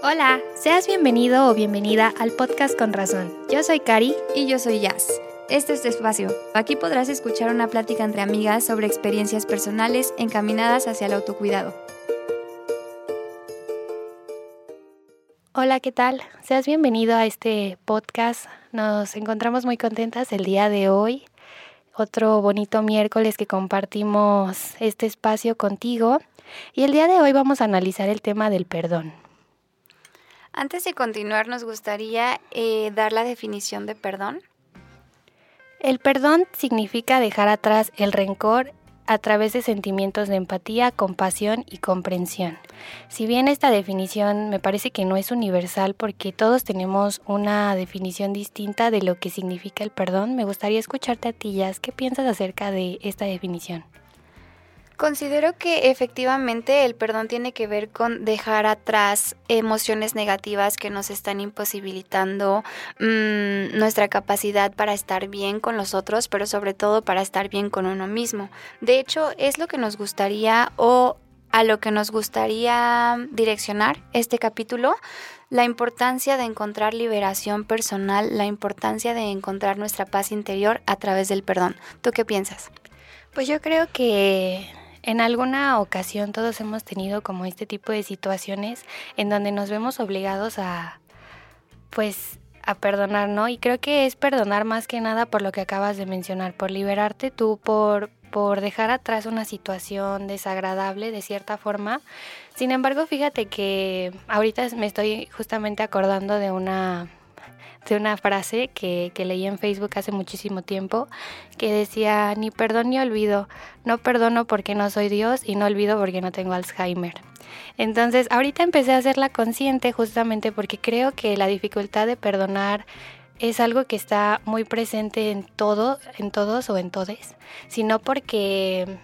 Hola, seas bienvenido o bienvenida al podcast Con Razón. Yo soy Cari y yo soy Jazz. Este es tu espacio. Aquí podrás escuchar una plática entre amigas sobre experiencias personales encaminadas hacia el autocuidado. Hola, ¿qué tal? Seas bienvenido a este podcast. Nos encontramos muy contentas el día de hoy. Otro bonito miércoles que compartimos este espacio contigo. Y el día de hoy vamos a analizar el tema del perdón. Antes de continuar, nos gustaría eh, dar la definición de perdón. El perdón significa dejar atrás el rencor a través de sentimientos de empatía, compasión y comprensión. Si bien esta definición me parece que no es universal porque todos tenemos una definición distinta de lo que significa el perdón, me gustaría escucharte a ti, Jazz, ¿qué piensas acerca de esta definición? Considero que efectivamente el perdón tiene que ver con dejar atrás emociones negativas que nos están imposibilitando mm, nuestra capacidad para estar bien con los otros, pero sobre todo para estar bien con uno mismo. De hecho, es lo que nos gustaría o a lo que nos gustaría direccionar este capítulo, la importancia de encontrar liberación personal, la importancia de encontrar nuestra paz interior a través del perdón. ¿Tú qué piensas? Pues yo creo que en alguna ocasión todos hemos tenido como este tipo de situaciones en donde nos vemos obligados a, pues, a perdonar, ¿no? Y creo que es perdonar más que nada por lo que acabas de mencionar, por liberarte tú, por, por dejar atrás una situación desagradable de cierta forma. Sin embargo, fíjate que ahorita me estoy justamente acordando de una de una frase que, que, leí en Facebook hace muchísimo tiempo que decía, ni perdón ni olvido, no perdono porque no soy Dios y no olvido porque no tengo Alzheimer. Entonces, ahorita empecé a hacerla consciente justamente porque creo que la dificultad de perdonar es algo que está muy presente en todo, en todos o en todes, sino porque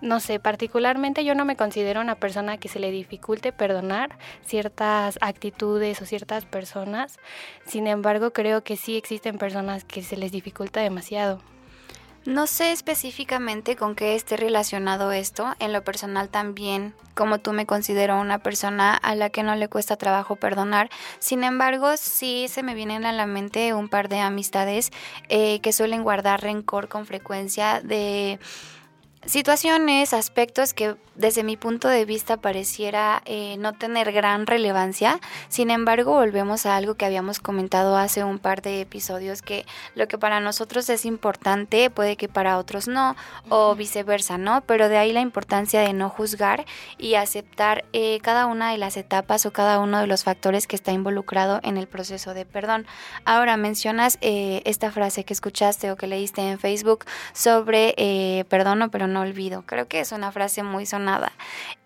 no sé, particularmente yo no me considero una persona que se le dificulte perdonar ciertas actitudes o ciertas personas. Sin embargo, creo que sí existen personas que se les dificulta demasiado. No sé específicamente con qué esté relacionado esto. En lo personal también, como tú me considero una persona a la que no le cuesta trabajo perdonar. Sin embargo, sí se me vienen a la mente un par de amistades eh, que suelen guardar rencor con frecuencia de situaciones, aspectos que desde mi punto de vista pareciera eh, no tener gran relevancia. Sin embargo, volvemos a algo que habíamos comentado hace un par de episodios, que lo que para nosotros es importante puede que para otros no, o viceversa, ¿no? Pero de ahí la importancia de no juzgar y aceptar eh, cada una de las etapas o cada uno de los factores que está involucrado en el proceso de perdón. Ahora mencionas eh, esta frase que escuchaste o que leíste en Facebook sobre perdono pero no olvido. Creo que es una frase muy sonada nada.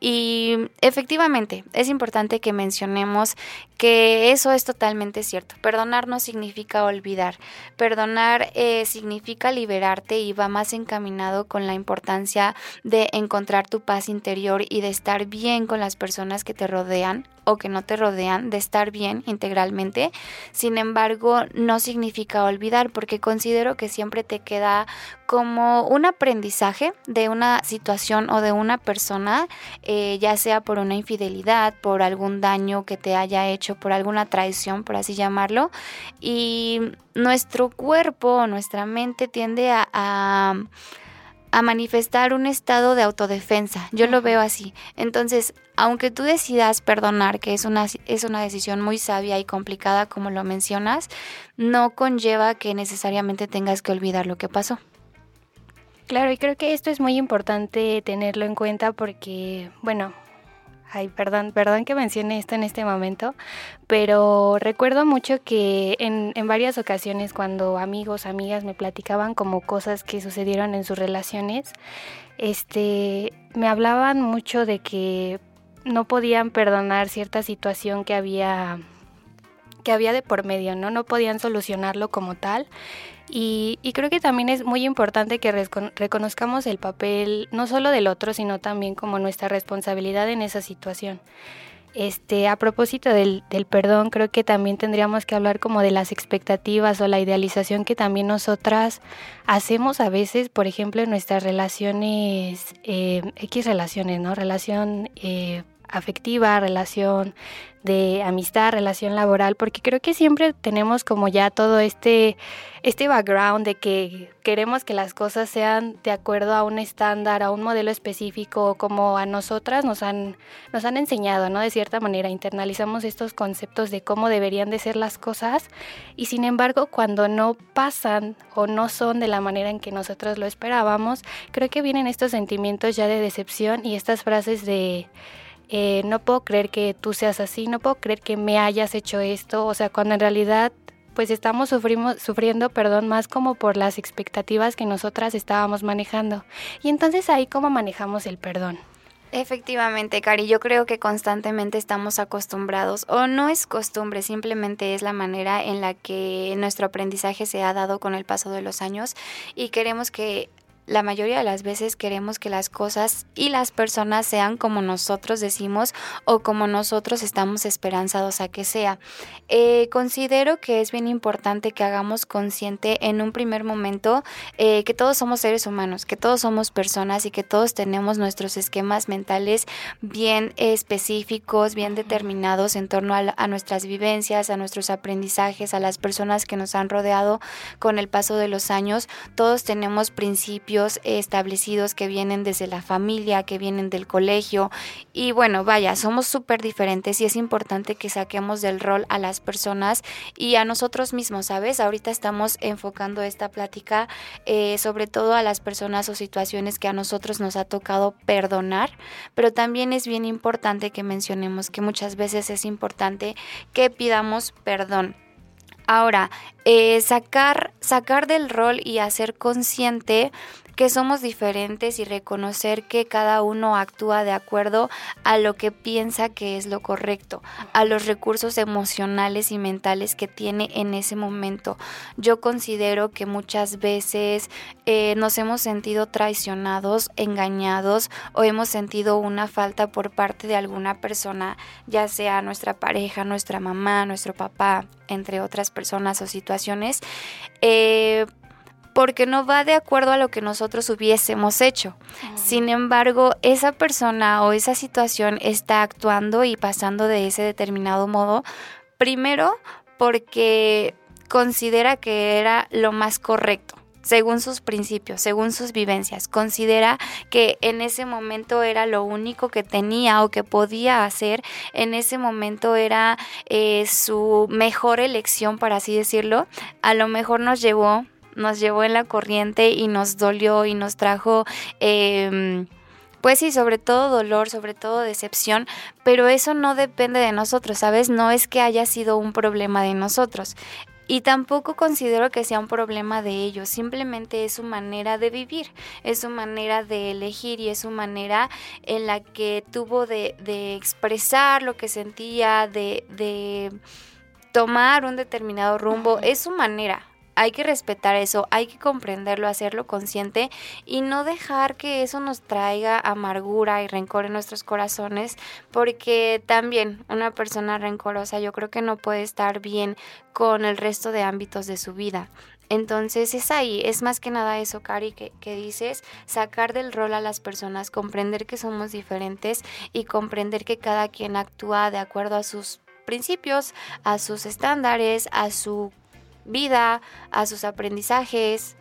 Y efectivamente, es importante que mencionemos que eso es totalmente cierto. Perdonar no significa olvidar. Perdonar eh, significa liberarte y va más encaminado con la importancia de encontrar tu paz interior y de estar bien con las personas que te rodean o que no te rodean, de estar bien integralmente. Sin embargo, no significa olvidar porque considero que siempre te queda como un aprendizaje de una situación o de una persona, eh, ya sea por una infidelidad, por algún daño que te haya hecho, por alguna traición, por así llamarlo. Y nuestro cuerpo, nuestra mente tiende a a manifestar un estado de autodefensa. Yo lo veo así. Entonces, aunque tú decidas perdonar, que es una, es una decisión muy sabia y complicada como lo mencionas, no conlleva que necesariamente tengas que olvidar lo que pasó. Claro, y creo que esto es muy importante tenerlo en cuenta porque, bueno, Ay, perdón, perdón que mencione esto en este momento, pero recuerdo mucho que en, en, varias ocasiones cuando amigos, amigas me platicaban como cosas que sucedieron en sus relaciones, este, me hablaban mucho de que no podían perdonar cierta situación que había que había de por medio, ¿no? No podían solucionarlo como tal y, creo que también es muy importante que reconozcamos el papel no solo del otro, sino también como nuestra responsabilidad en esa situación. Este, a propósito del, del, perdón, creo que también tendríamos que hablar como de las expectativas o la idealización que también nosotras hacemos a veces, por ejemplo, en nuestras relaciones, eh, X relaciones, ¿no? Relación eh, afectiva, relación de amistad, relación laboral, porque creo que siempre tenemos como ya todo este, este background de que queremos que las cosas sean de acuerdo a un estándar, a un modelo específico, como a nosotras nos han, nos han enseñado, ¿no? De cierta manera, internalizamos estos conceptos de cómo deberían de ser las cosas y sin embargo cuando no pasan o no son de la manera en que nosotros lo esperábamos, creo que vienen estos sentimientos ya de decepción y estas frases de eh, no puedo creer que tú seas así, no puedo creer que me hayas hecho esto, o sea, cuando en realidad pues estamos sufriendo, perdón, más como por las expectativas que nosotras estábamos manejando. Y entonces ahí cómo manejamos el perdón. Efectivamente, Cari, yo creo que constantemente estamos acostumbrados, o no es costumbre, simplemente es la manera en la que nuestro aprendizaje se ha dado con el paso de los años y queremos que la mayoría de las veces queremos que las cosas y las personas sean como nosotros decimos o como nosotros estamos esperanzados a que sea. Eh, considero que es bien importante que hagamos consciente en un primer momento eh, que todos somos seres humanos, que todos somos personas y que todos tenemos nuestros esquemas mentales bien específicos, bien determinados en torno a, a nuestras vivencias, a nuestros aprendizajes, a las personas que nos han rodeado con el paso de los años. Todos tenemos principios establecidos que vienen desde la familia, que vienen del colegio. Y bueno, vaya, somos súper diferentes y es importante que saquemos del rol a las personas y a nosotros mismos, ¿sabes? Ahorita estamos enfocando esta plática eh, sobre todo a las personas o situaciones que a nosotros nos ha tocado perdonar, pero también es bien importante que mencionemos que muchas veces es importante que pidamos perdón. Ahora, eh, sacar, sacar del rol y hacer consciente que somos diferentes y reconocer que cada uno actúa de acuerdo a lo que piensa que es lo correcto, a los recursos emocionales y mentales que tiene en ese momento. Yo considero que muchas veces eh, nos hemos sentido traicionados, engañados o hemos sentido una falta por parte de alguna persona, ya sea nuestra pareja, nuestra mamá, nuestro papá, entre otras personas o situaciones. Eh, porque no va de acuerdo a lo que nosotros hubiésemos hecho. Sin embargo, esa persona o esa situación está actuando y pasando de ese determinado modo, primero porque considera que era lo más correcto según sus principios, según sus vivencias. Considera que en ese momento era lo único que tenía o que podía hacer, en ese momento era eh, su mejor elección, por así decirlo. A lo mejor nos llevó nos llevó en la corriente y nos dolió y nos trajo... Em, pues sí, sobre todo dolor, sobre todo decepción, pero eso no depende de nosotros, ¿sabes? No es que haya sido un problema de nosotros. Y tampoco considero que sea un problema de ellos, simplemente es su manera de vivir, es su manera de elegir y es su manera en la que tuvo de, de expresar lo que sentía, de, de tomar un determinado rumbo, es su manera, hay que respetar eso, hay que comprenderlo, hacerlo consciente y no dejar que eso nos traiga amargura y rencor en nuestros corazones, porque también una persona rencorosa yo creo que no puede estar bien con el resto de ámbitos de su vida. Entonces es ahí, es más que nada eso, Cari, que, que, dices, sacar del rol a las personas, comprender que somos diferentes y comprender que cada quien actúa de acuerdo a sus principios, a sus estándares, a su vida, a sus aprendizajes.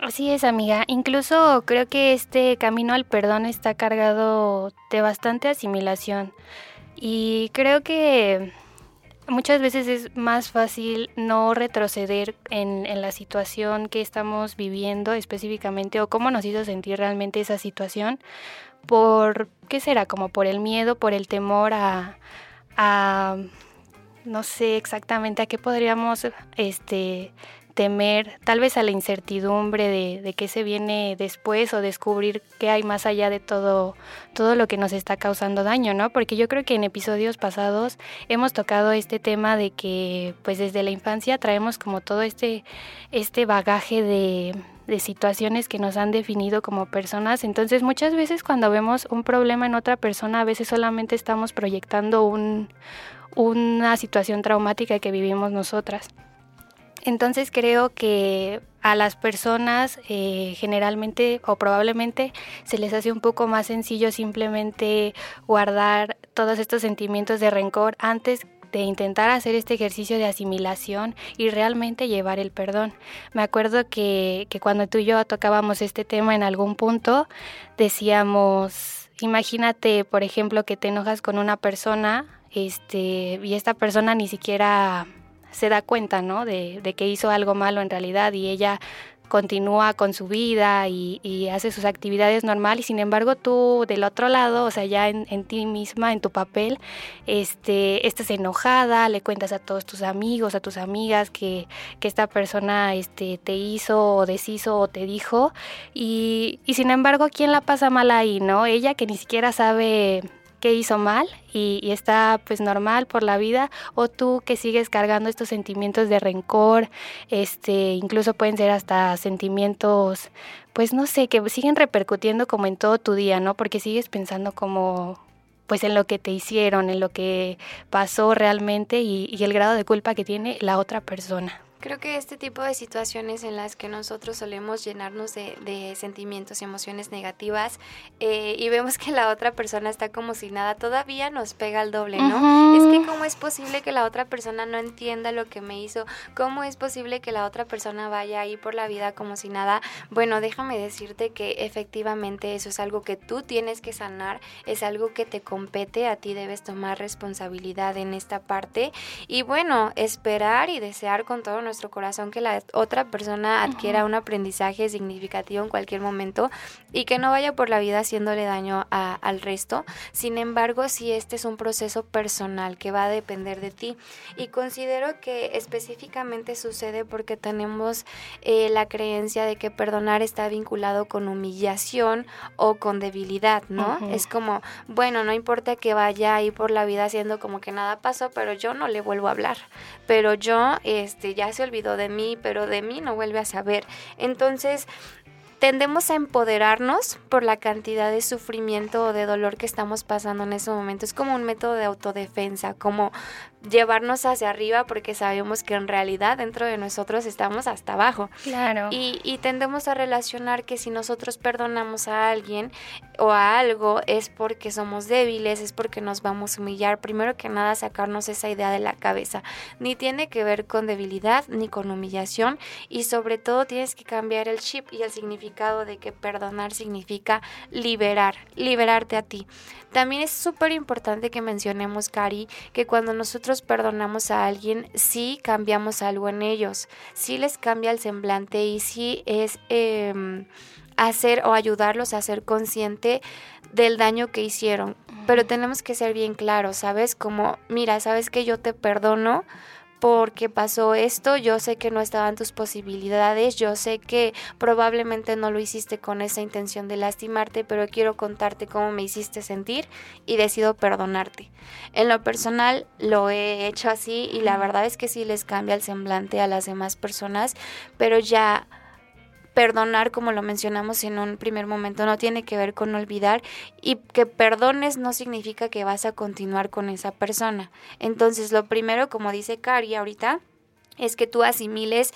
Así es, amiga. Incluso creo que este camino al perdón está cargado de bastante asimilación. Y creo que muchas veces es más fácil no retroceder en, en, la situación que estamos viviendo específicamente o cómo nos hizo sentir realmente esa situación por, ¿qué será? Como por el miedo, por el temor a, a no sé exactamente a qué podríamos este, temer, tal vez a la incertidumbre de, de, qué se viene después o descubrir qué hay más allá de todo, todo lo que nos está causando daño, ¿no? Porque yo creo que en episodios pasados hemos tocado este tema de que pues desde la infancia traemos como todo este, este bagaje de, de situaciones que nos han definido como personas. Entonces muchas veces cuando vemos un problema en otra persona, a veces solamente estamos proyectando un, una situación traumática que vivimos nosotras. Entonces creo que a las personas eh, generalmente o probablemente se les hace un poco más sencillo simplemente guardar todos estos sentimientos de rencor antes de intentar hacer este ejercicio de asimilación y realmente llevar el perdón. Me acuerdo que, que cuando tú y yo tocábamos este tema en algún punto, decíamos, imagínate, por ejemplo, que te enojas con una persona este, y esta persona ni siquiera se da cuenta, ¿no? De, que hizo algo malo en realidad y ella continúa con su vida y, hace sus actividades normal y sin embargo tú del otro lado, o sea, ya en, ti misma, en tu papel, este, estás enojada, le cuentas a todos tus amigos, a tus amigas que, que esta persona este, te hizo o deshizo o te dijo y, y sin embargo, ¿quién la pasa mal ahí, no? Ella que ni siquiera sabe que hizo mal y, está pues normal por la vida o tú que sigues cargando estos sentimientos de rencor, este, incluso pueden ser hasta sentimientos pues no sé, que siguen repercutiendo como en todo tu día, ¿no? Porque sigues pensando como pues en lo que te hicieron, en lo que pasó realmente y el grado de culpa que tiene la otra persona. Creo que este tipo de situaciones en las que nosotros solemos llenarnos de, sentimientos y emociones negativas eh, y vemos que la otra persona está como si nada, todavía nos pega el doble, ¿no? Es que cómo es posible que la otra persona no entienda lo que me hizo, cómo es posible que la otra persona vaya ahí por la vida como si nada. Bueno, déjame decirte que efectivamente eso es algo que tú tienes que sanar, es algo que te compete, a ti debes tomar responsabilidad en esta parte y bueno, esperar y desear con todo nuestro nuestro corazón que la otra persona adquiera un aprendizaje significativo en cualquier momento y que no vaya por la vida haciéndole daño al resto. Sin embargo, si este es un proceso personal que va a depender de ti y considero que específicamente sucede porque tenemos eh, la creencia de que perdonar está vinculado con humillación o con debilidad, ¿no? Es como, bueno, no importa que vaya ahí por la vida haciendo como que nada pasó, pero yo no le vuelvo a hablar, pero yo este ya se olvidó de mí, pero de mí no vuelve a saber. Entonces, tendemos a empoderarnos por la cantidad de sufrimiento o de dolor que estamos pasando en ese momento. Es como un método de autodefensa, como llevarnos hacia arriba porque sabemos que en realidad dentro de nosotros estamos hasta abajo. Claro. Y, y tendemos a relacionar que si nosotros perdonamos a alguien o a algo es porque somos débiles, es porque nos vamos a humillar. Primero que nada, sacarnos esa idea de la cabeza. Ni tiene que ver con debilidad ni con humillación y sobre todo tienes que cambiar el chip y el significado de que perdonar significa liberar, liberarte a ti. También es súper importante que mencionemos, Cari, que cuando nosotros perdonamos a alguien, sí cambiamos algo en ellos, sí les cambia el semblante y sí es em, hacer o ayudarlos a ser consciente del daño que hicieron. Pero tenemos que ser bien claros, ¿sabes? Como, mira, sabes que yo te perdono porque pasó esto, yo sé que no estaban tus posibilidades, yo sé que probablemente no lo hiciste con esa intención de lastimarte, pero quiero contarte cómo me hiciste sentir y decido perdonarte. En lo personal lo he hecho así y la verdad es que sí les cambia el semblante a las demás personas, pero ya perdonar, como lo mencionamos en un primer momento, no tiene que ver con olvidar y que perdones no significa que vas a continuar con esa persona. Entonces, lo primero, como dice Cari ahorita, es que tú asimiles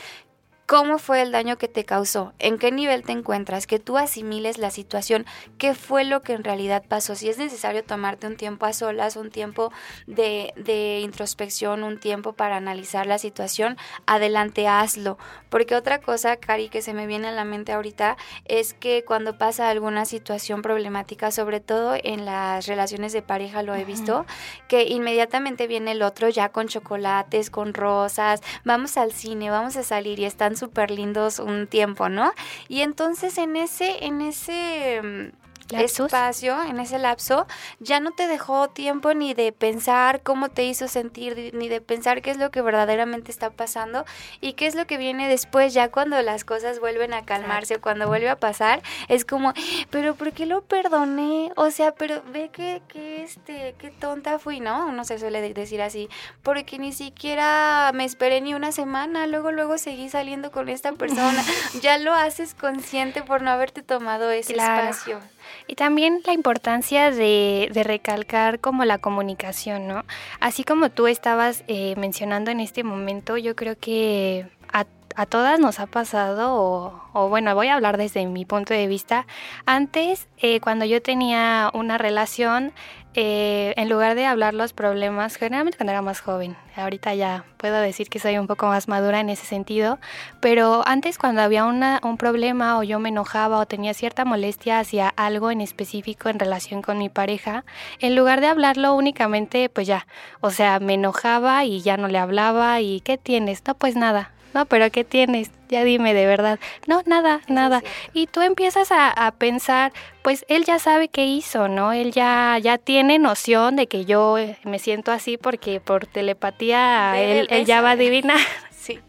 cómo fue el daño que te causó, en qué nivel te encuentras, que tú asimiles la situación, qué fue lo que en realidad pasó. Si es necesario tomarte un tiempo a solas, un tiempo de, de introspección, un tiempo para analizar la situación, adelante hazlo. Porque otra cosa, Cari, que se me viene a la mente ahorita, es que cuando pasa alguna situación problemática, sobre todo en las relaciones de pareja lo he visto, que inmediatamente viene el otro ya con chocolates, con rosas, vamos al cine, vamos a salir y están súper lindos un tiempo, ¿no? Y entonces en ese, en ese mm, espacio, en ese lapso, ya no te dejó tiempo ni de pensar cómo te hizo sentir, ni de pensar qué es lo que verdaderamente está pasando y qué es lo que viene después, ya cuando las cosas vuelven a calmarse o cuando vuelve a pasar, es como, pero ¿por qué lo perdoné? O sea, pero ve que, que este, qué tonta fui, ¿no? Uno se suele decir así, porque ni siquiera me esperé ni una semana, luego, luego seguí saliendo con esta persona, ya lo haces consciente por no haberte tomado ese espacio. Y también la importancia de, de, recalcar como la comunicación, ¿no? Así como tú estabas eh, mencionando en este momento, yo creo que a a todas nos ha pasado, o, bueno, voy a hablar desde mi punto de vista. Antes, eh, cuando yo tenía una relación, eh, en lugar de hablar los problemas, generalmente cuando era más joven, ahorita ya puedo decir que soy un poco más madura en ese sentido, pero antes cuando había una, un problema o yo me enojaba o tenía cierta molestia hacia algo en específico en relación con mi pareja, en lugar de hablarlo únicamente, pues ya, o sea, me enojaba y ya no le hablaba y ¿qué tienes? No, pues nada, no, pero ¿qué tienes? Ya dime de verdad. No, nada, nada. Y tú empiezas a, pensar, pues él ya sabe qué hizo, ¿no? Él ya, ya tiene noción de que yo me siento así porque por telepatía él, él ya va a adivinar.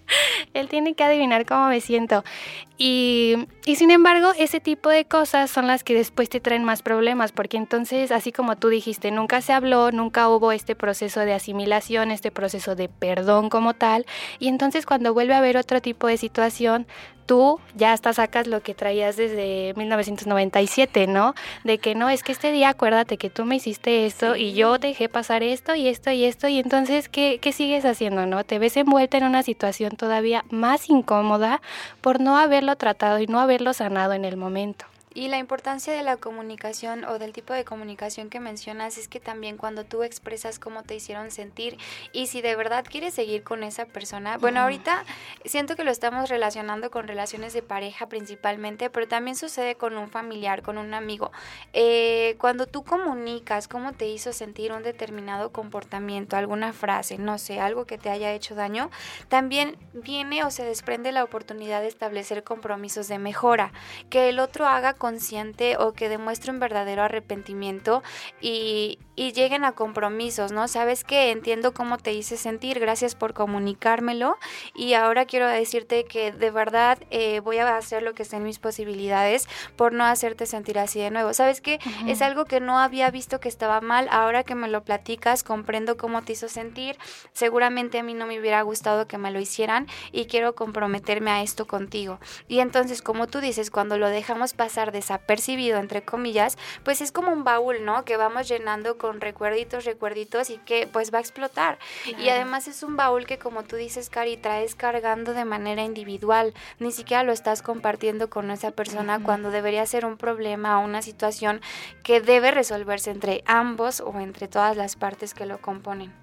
Él tiene que adivinar cómo me siento. Y, y, sin embargo, ese tipo de cosas son las que después te traen más problemas, porque entonces, así como tú dijiste, nunca se habló, nunca hubo este proceso de asimilación, este proceso de perdón como tal, y entonces cuando vuelve a haber otro tipo de situación, tú ya hasta sacas lo que traías desde 1997, ¿no? De que no, es que este día acuérdate que tú me hiciste esto y yo dejé pasar esto y esto y esto y entonces, ¿qué, ¿qué sigues haciendo, no? Te ves envuelta en una situación todavía más incómoda por no haberlo tratado y no haberlo sanado en el momento. Y la importancia de la comunicación o del tipo de comunicación que mencionas es que también cuando tú expresas cómo te hicieron sentir y si de verdad quieres seguir con esa persona, bueno, ahorita siento que lo estamos relacionando con relaciones de pareja principalmente, pero también sucede con un familiar, con un amigo. Eh, cuando tú comunicas cómo te hizo sentir un determinado comportamiento, alguna frase, no sé, algo que te haya hecho daño, también viene o se desprende la oportunidad de establecer compromisos de mejora, que el otro haga consciente o que demuestre un verdadero arrepentimiento y, y lleguen a compromisos, ¿no? Sabes que entiendo cómo te hice sentir, gracias por comunicármelo y ahora quiero decirte que de verdad eh, voy a hacer lo que esté en mis posibilidades por no hacerte sentir así de nuevo. Sabes que es algo que no había visto que estaba mal, ahora que me lo platicas comprendo cómo te hizo sentir, seguramente a mí no me hubiera gustado que me lo hicieran y quiero comprometerme a esto contigo. Y entonces, como tú dices, cuando lo dejamos pasar desapercibido, entre comillas, pues es como un baúl, ¿no? Que vamos llenando con recuerditos, recuerditos y que pues va a explotar. Y además es un baúl que como tú dices, Cari, traes cargando de manera individual, ni siquiera lo estás compartiendo con esa persona cuando debería ser un problema o una situación que debe resolverse entre ambos o entre todas las partes que lo componen.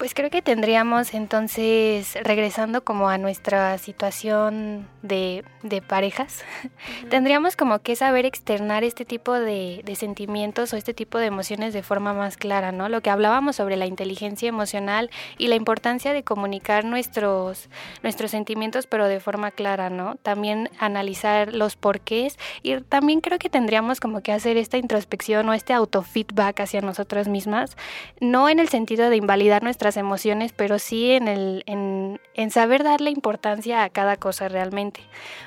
Pues creo que tendríamos entonces, regresando como a nuestra situación de, de parejas, tendríamos como que saber externar este tipo de, de, sentimientos o este tipo de emociones de forma más clara, ¿no? Lo que hablábamos sobre la inteligencia emocional y la importancia de comunicar nuestros, nuestros sentimientos pero de forma clara, ¿no? También analizar los porqués y también creo que tendríamos como que hacer esta introspección o este autofeedback hacia nosotras mismas, no en el sentido de invalidar nuestras emociones, pero sí en, el, en, en saber darle importancia a cada cosa realmente.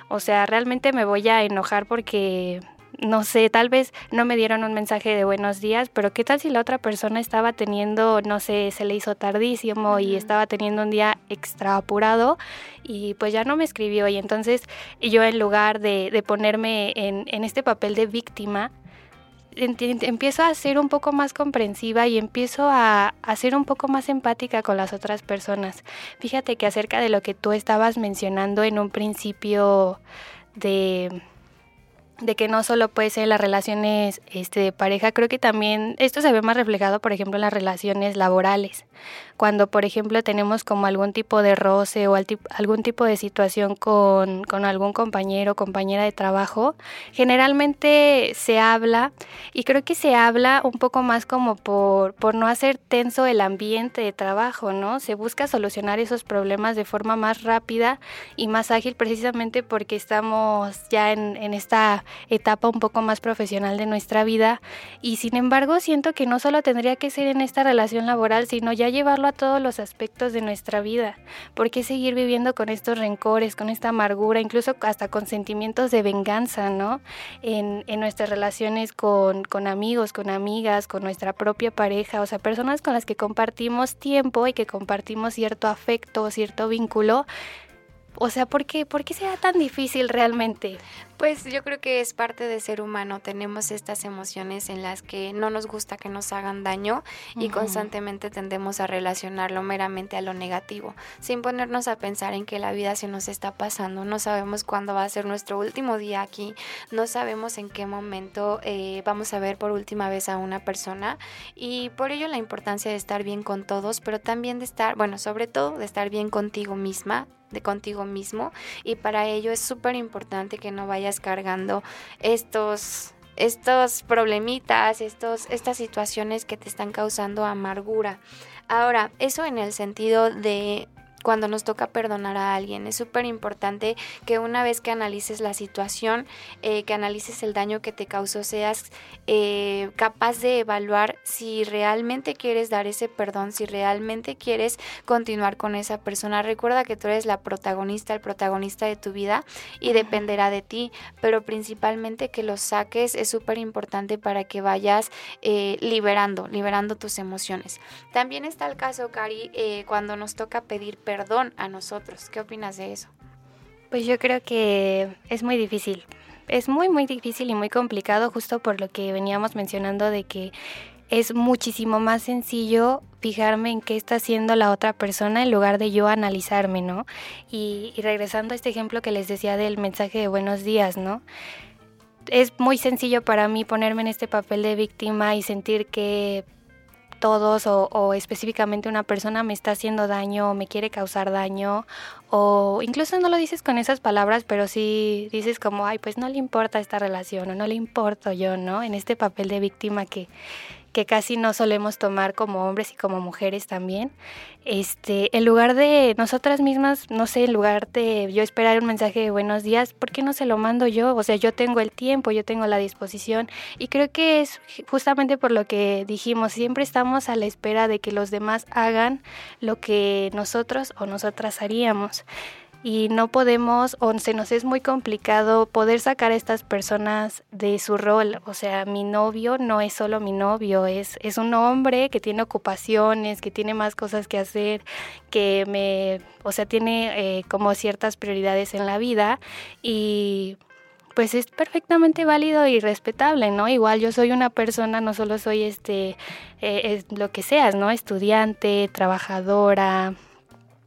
O sea, realmente me voy a enojar porque no sé, tal vez no me dieron un mensaje de buenos días, pero qué tal si la otra persona estaba teniendo, no sé, se le hizo tardísimo y estaba teniendo un día extra apurado y pues ya no me escribió y entonces yo en lugar de, de ponerme en, en este papel de víctima, empiezo a ser un poco más comprensiva y empiezo a, ser un poco más empática con las otras personas. Fíjate que acerca de lo que tú estabas mencionando en un principio de de que no solo puede ser las relaciones este, de pareja, creo que también esto se ve más reflejado, por ejemplo, en las relaciones laborales. Cuando, por ejemplo, tenemos como algún tipo de roce o algún tipo de situación con, con algún compañero o compañera de trabajo, generalmente se habla y creo que se habla un poco más como por, por no hacer tenso el ambiente de trabajo, ¿no? Se busca solucionar esos problemas de forma más rápida y más ágil precisamente porque estamos ya en, en esta etapa un poco más profesional de nuestra vida y sin embargo siento que no solo tendría que ser en esta relación laboral, sino ya llevarlo a todos los aspectos de nuestra vida. ¿Por qué seguir viviendo con estos rencores, con esta amargura, incluso hasta con sentimientos de venganza, ¿no? En, nuestras relaciones con, con amigos, con amigas, con nuestra propia pareja, o sea, personas con las que compartimos tiempo y que compartimos cierto afecto, cierto vínculo o sea, ¿por qué, ¿por qué será tan difícil realmente? Pues yo creo que es parte de ser humano. Tenemos estas emociones en las que no nos gusta que nos hagan daño y constantemente tendemos a relacionarlo meramente a lo negativo, sin ponernos a pensar en que la vida se nos está pasando. No sabemos cuándo va a ser nuestro último día aquí, no sabemos en qué momento eh, vamos a ver por última vez a una persona y por ello la importancia de estar bien con todos, pero también de estar, bueno, sobre todo de estar bien contigo misma, de contigo mismo y para ello es súper importante que no vayas cargando estos estos problemitas, estos, estas situaciones que te están causando amargura. Ahora, eso en el sentido de cuando nos toca perdonar a alguien. Es súper importante que una vez que analices la situación, eh, que analices el daño que te causó, seas eh, capaz de evaluar si realmente quieres dar ese perdón, si realmente quieres continuar con esa persona. Recuerda que tú eres la protagonista, el protagonista de tu vida y dependerá de ti, pero principalmente que lo saques es súper importante para que vayas eh, liberando, liberando tus emociones. También está el caso, Cari, cuando nos toca pedir perdón perdón a nosotros. ¿Qué opinas de eso? Pues yo creo que es muy difícil. Es muy, muy difícil y muy complicado justo por lo que veníamos mencionando de que es muchísimo más sencillo fijarme en qué está haciendo la otra persona en lugar de yo analizarme, ¿no? Y, y, regresando a este ejemplo que les decía del mensaje de buenos días, ¿no? Es muy sencillo para mí ponerme en este papel de víctima y sentir que todos o, específicamente una persona me está haciendo daño o me quiere causar daño o incluso no lo dices con esas palabras, pero sí dices como, ay, pues no le importa esta relación o no le importo yo, ¿no? En este papel de víctima que, que casi no solemos tomar como hombres y como mujeres también. Este, en lugar de nosotras mismas, no sé, en lugar de yo esperar un mensaje de buenos días, ¿por qué no se lo mando yo? O sea, yo tengo el tiempo, yo tengo la disposición y creo que es justamente por lo que dijimos, siempre estamos a la espera de que los demás hagan lo que nosotros o nosotras haríamos y no podemos o se nos es muy complicado poder sacar a estas personas de su rol. O sea, mi novio no es solo mi novio, es, es un hombre que tiene ocupaciones, que tiene más cosas que hacer, que me, o sea, tiene eh, como ciertas prioridades en la vida y pues es perfectamente válido y respetable, ¿no? Igual yo soy una persona, no solo soy este, eh, lo que seas, ¿no? Estudiante, trabajadora,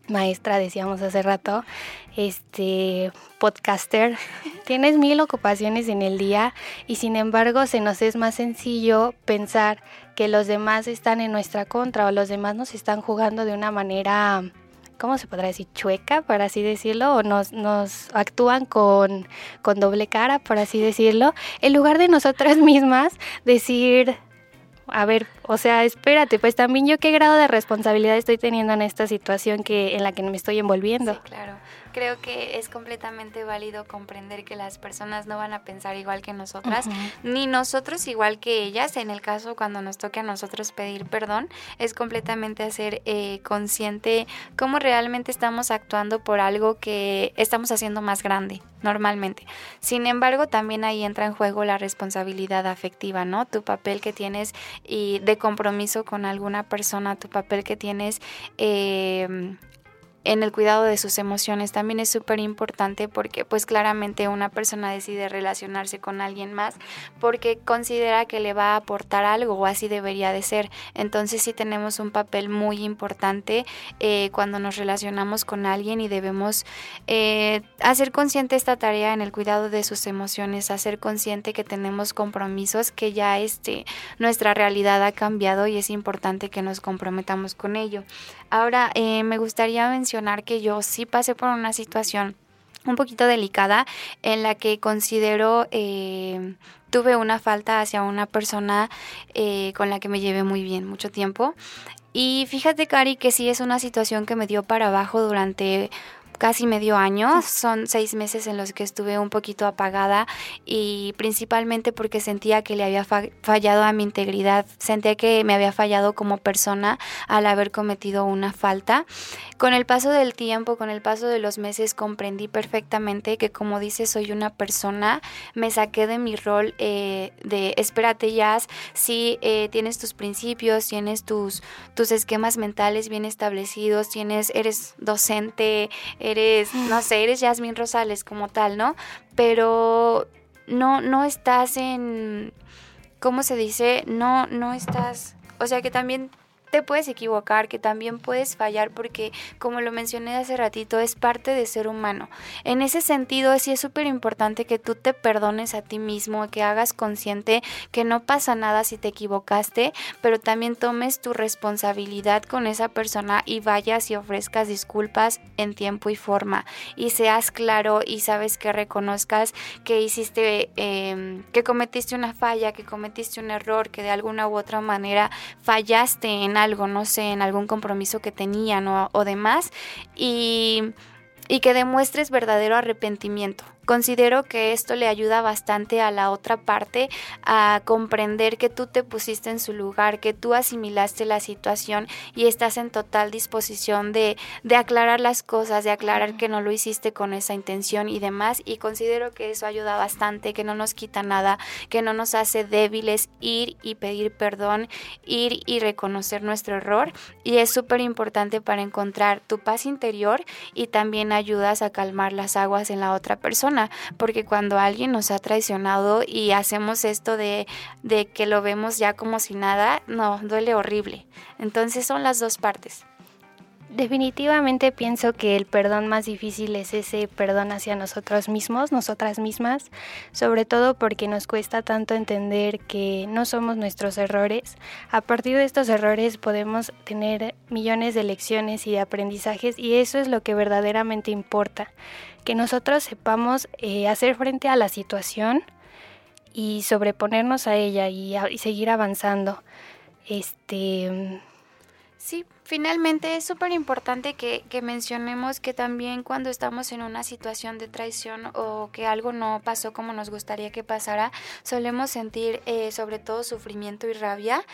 maestra, decíamos hace rato, este podcaster, tienes mil ocupaciones en el día y sin embargo se nos es más sencillo pensar que los demás están en nuestra contra o los demás nos están jugando de una manera, ¿cómo se podrá decir? chueca, por así decirlo, o nos, nos actúan con, con doble cara, por así decirlo, en lugar de nosotras mismas decir, a ver, o sea, espérate, pues también yo qué grado de responsabilidad estoy teniendo en esta situación que en la que me estoy envolviendo. Sí, claro creo que es completamente válido comprender que las personas no van a pensar igual que nosotras, ni nosotros igual que ellas. En el caso cuando nos toque a nosotros pedir perdón, es completamente hacer eh, consciente cómo realmente estamos actuando por algo que estamos haciendo más grande normalmente. Sin embargo, también ahí entra en juego la responsabilidad afectiva, ¿no? Tu papel que tienes y de compromiso con alguna persona, tu papel que tienes eh, en el cuidado de sus emociones también es súper importante porque pues claramente una persona decide relacionarse con alguien más porque considera que le va a aportar algo o así debería de ser. Entonces sí tenemos un papel muy importante eh, cuando nos relacionamos con alguien y debemos eh, hacer consciente esta tarea en el cuidado de sus emociones, hacer consciente que tenemos compromisos, que ya este, nuestra realidad ha cambiado y es importante que nos comprometamos con ello. Ahora eh, me gustaría mencionar que yo sí pasé por una situación un poquito delicada en la que considero eh, tuve una falta hacia una persona eh, con la que me llevé muy bien mucho tiempo. Y fíjate Cari que sí es una situación que me dio para abajo durante casi medio año. Son seis meses en los que estuve un poquito apagada y principalmente porque sentía que le había fallado a mi integridad, sentía que me había fallado como persona al haber cometido una falta. Con el paso del tiempo, con el paso de los meses, comprendí perfectamente que como dices, soy una persona, me saqué de mi rol eh, de espérate ya, si eh, tienes tus principios, tienes tus, tus esquemas mentales bien establecidos, tienes, eres docente, eres, no sé, eres Yasmín Rosales como tal, ¿no? Pero no, no estás en, ¿cómo se dice? No, no estás, o sea que también te puedes equivocar, que también puedes fallar, porque como lo mencioné hace ratito, es parte de ser humano. En ese sentido, sí es súper importante que tú te perdones a ti mismo, que hagas consciente que no pasa nada si te equivocaste, pero también tomes tu responsabilidad con esa persona y vayas y ofrezcas disculpas en tiempo y forma. Y seas claro y sabes que reconozcas que hiciste, em, que cometiste una falla, que cometiste un error, que de alguna u otra manera fallaste en algo, no sé, en algún compromiso que tenían o, o demás, y, y que demuestres verdadero arrepentimiento. Considero que esto le ayuda bastante a la otra parte a comprender que tú te pusiste en su lugar, que tú asimilaste la situación y estás en total disposición de, de aclarar las cosas, de aclarar que no lo hiciste con esa intención y demás. Y considero que eso ayuda bastante, que no nos quita nada, que no nos hace débiles ir y pedir perdón, ir y reconocer nuestro error. Y es súper importante para encontrar tu paz interior y también ayudas a calmar las aguas en la otra persona porque cuando alguien nos ha traicionado y hacemos esto de, de que lo vemos ya como si nada, no, duele horrible. Entonces son las dos partes. Definitivamente pienso que el perdón más difícil es ese perdón hacia nosotros mismos, nosotras mismas, sobre todo porque nos cuesta tanto entender que no somos nuestros errores. A partir de estos errores podemos tener millones de lecciones y de aprendizajes y eso es lo que verdaderamente importa, que nosotros sepamos eh, hacer frente a la situación y sobreponernos a ella y, y seguir avanzando. Este Sí, finalmente es súper importante que, mencionemos que también cuando estamos en una situación de traición o que algo no pasó como nos gustaría que pasara, solemos sentir eh, sobre todo sufrimiento y rabia.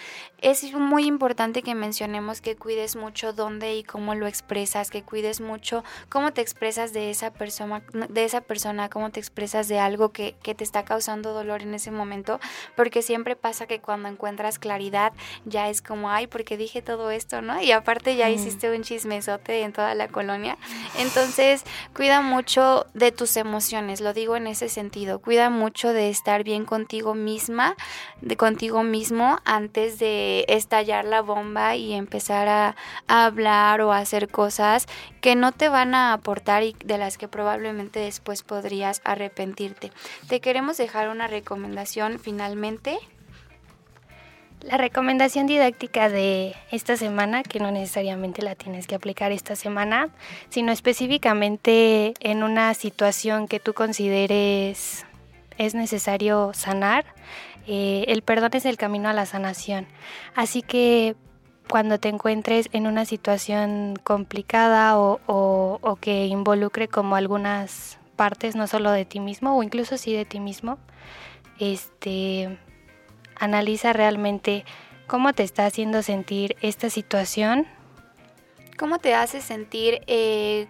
Es muy importante que mencionemos que cuides mucho dónde y cómo lo expresas, que cuides mucho cómo te expresas de esa persona, de esa persona cómo te expresas de algo que, te está causando dolor en ese momento, porque siempre pasa que cuando encuentras claridad ya es como, ay, porque dije todo esto, y aparte ya hiciste un chismesote en toda la colonia. Entonces, cuida mucho de tus emociones, lo digo en ese sentido. Cuida mucho de estar bien contigo misma, de contigo mismo antes de estallar la bomba y empezar a, a hablar o a hacer cosas que no te van a aportar y de las que probablemente después podrías arrepentirte. Te queremos dejar una recomendación finalmente la recomendación didáctica de esta semana, que no necesariamente la tienes que aplicar esta semana, sino específicamente en una situación que tú consideres es necesario sanar, eh, el perdón es el camino a la sanación. Así que cuando te encuentres en una situación complicada o, o que involucre como algunas partes, no solo de ti mismo o incluso sí de ti mismo, este analiza realmente cómo te está haciendo sentir esta situación. ¿Cómo te hace sentir eh,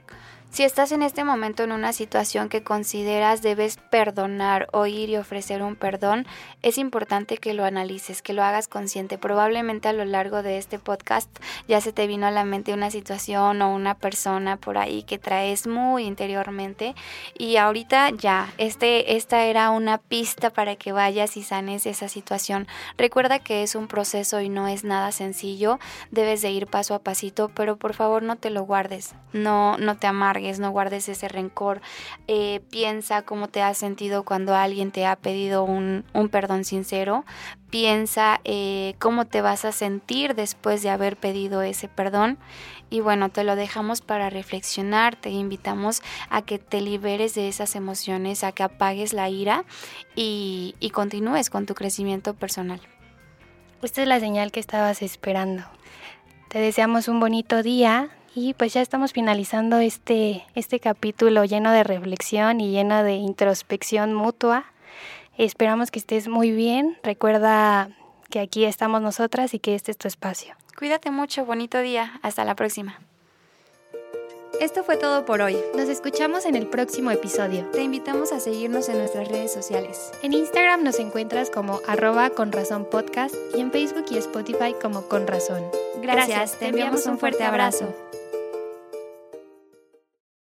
si estás en este momento en una situación que consideras debes perdonar o ir y ofrecer un perdón, es importante que lo analices, que lo hagas consciente. Probablemente a lo largo de este podcast ya se te vino a la mente una situación o una persona por ahí que traes muy interiormente y ahorita ya, este, esta era una pista para que vayas y sanes esa situación. Recuerda que es un proceso y no es nada sencillo, debes de ir paso a pasito, pero por favor no te lo guardes, no, no te amargues no guardes ese rencor. Eh, piensa cómo te has sentido cuando alguien te ha pedido un, perdón sincero. Piensa eh, cómo te vas a sentir después de haber pedido ese perdón. Y bueno, te lo dejamos para reflexionar. Te invitamos a que te liberes de esas emociones, a que apagues la ira y, y continúes con tu crecimiento personal. Esta es la señal que estabas esperando. Te deseamos un bonito día, y pues ya estamos finalizando este, este capítulo lleno de reflexión y lleno de introspección mutua. Esperamos que estés muy bien. Recuerda que aquí estamos nosotras y que este es tu espacio. Cuídate mucho, bonito día. Hasta la próxima. Esto fue todo por hoy. Nos escuchamos en el próximo episodio. Te invitamos a seguirnos en nuestras redes sociales. En Instagram nos encuentras como arroba y en Facebook y Spotify como con razón. Gracias, te enviamos un fuerte abrazo.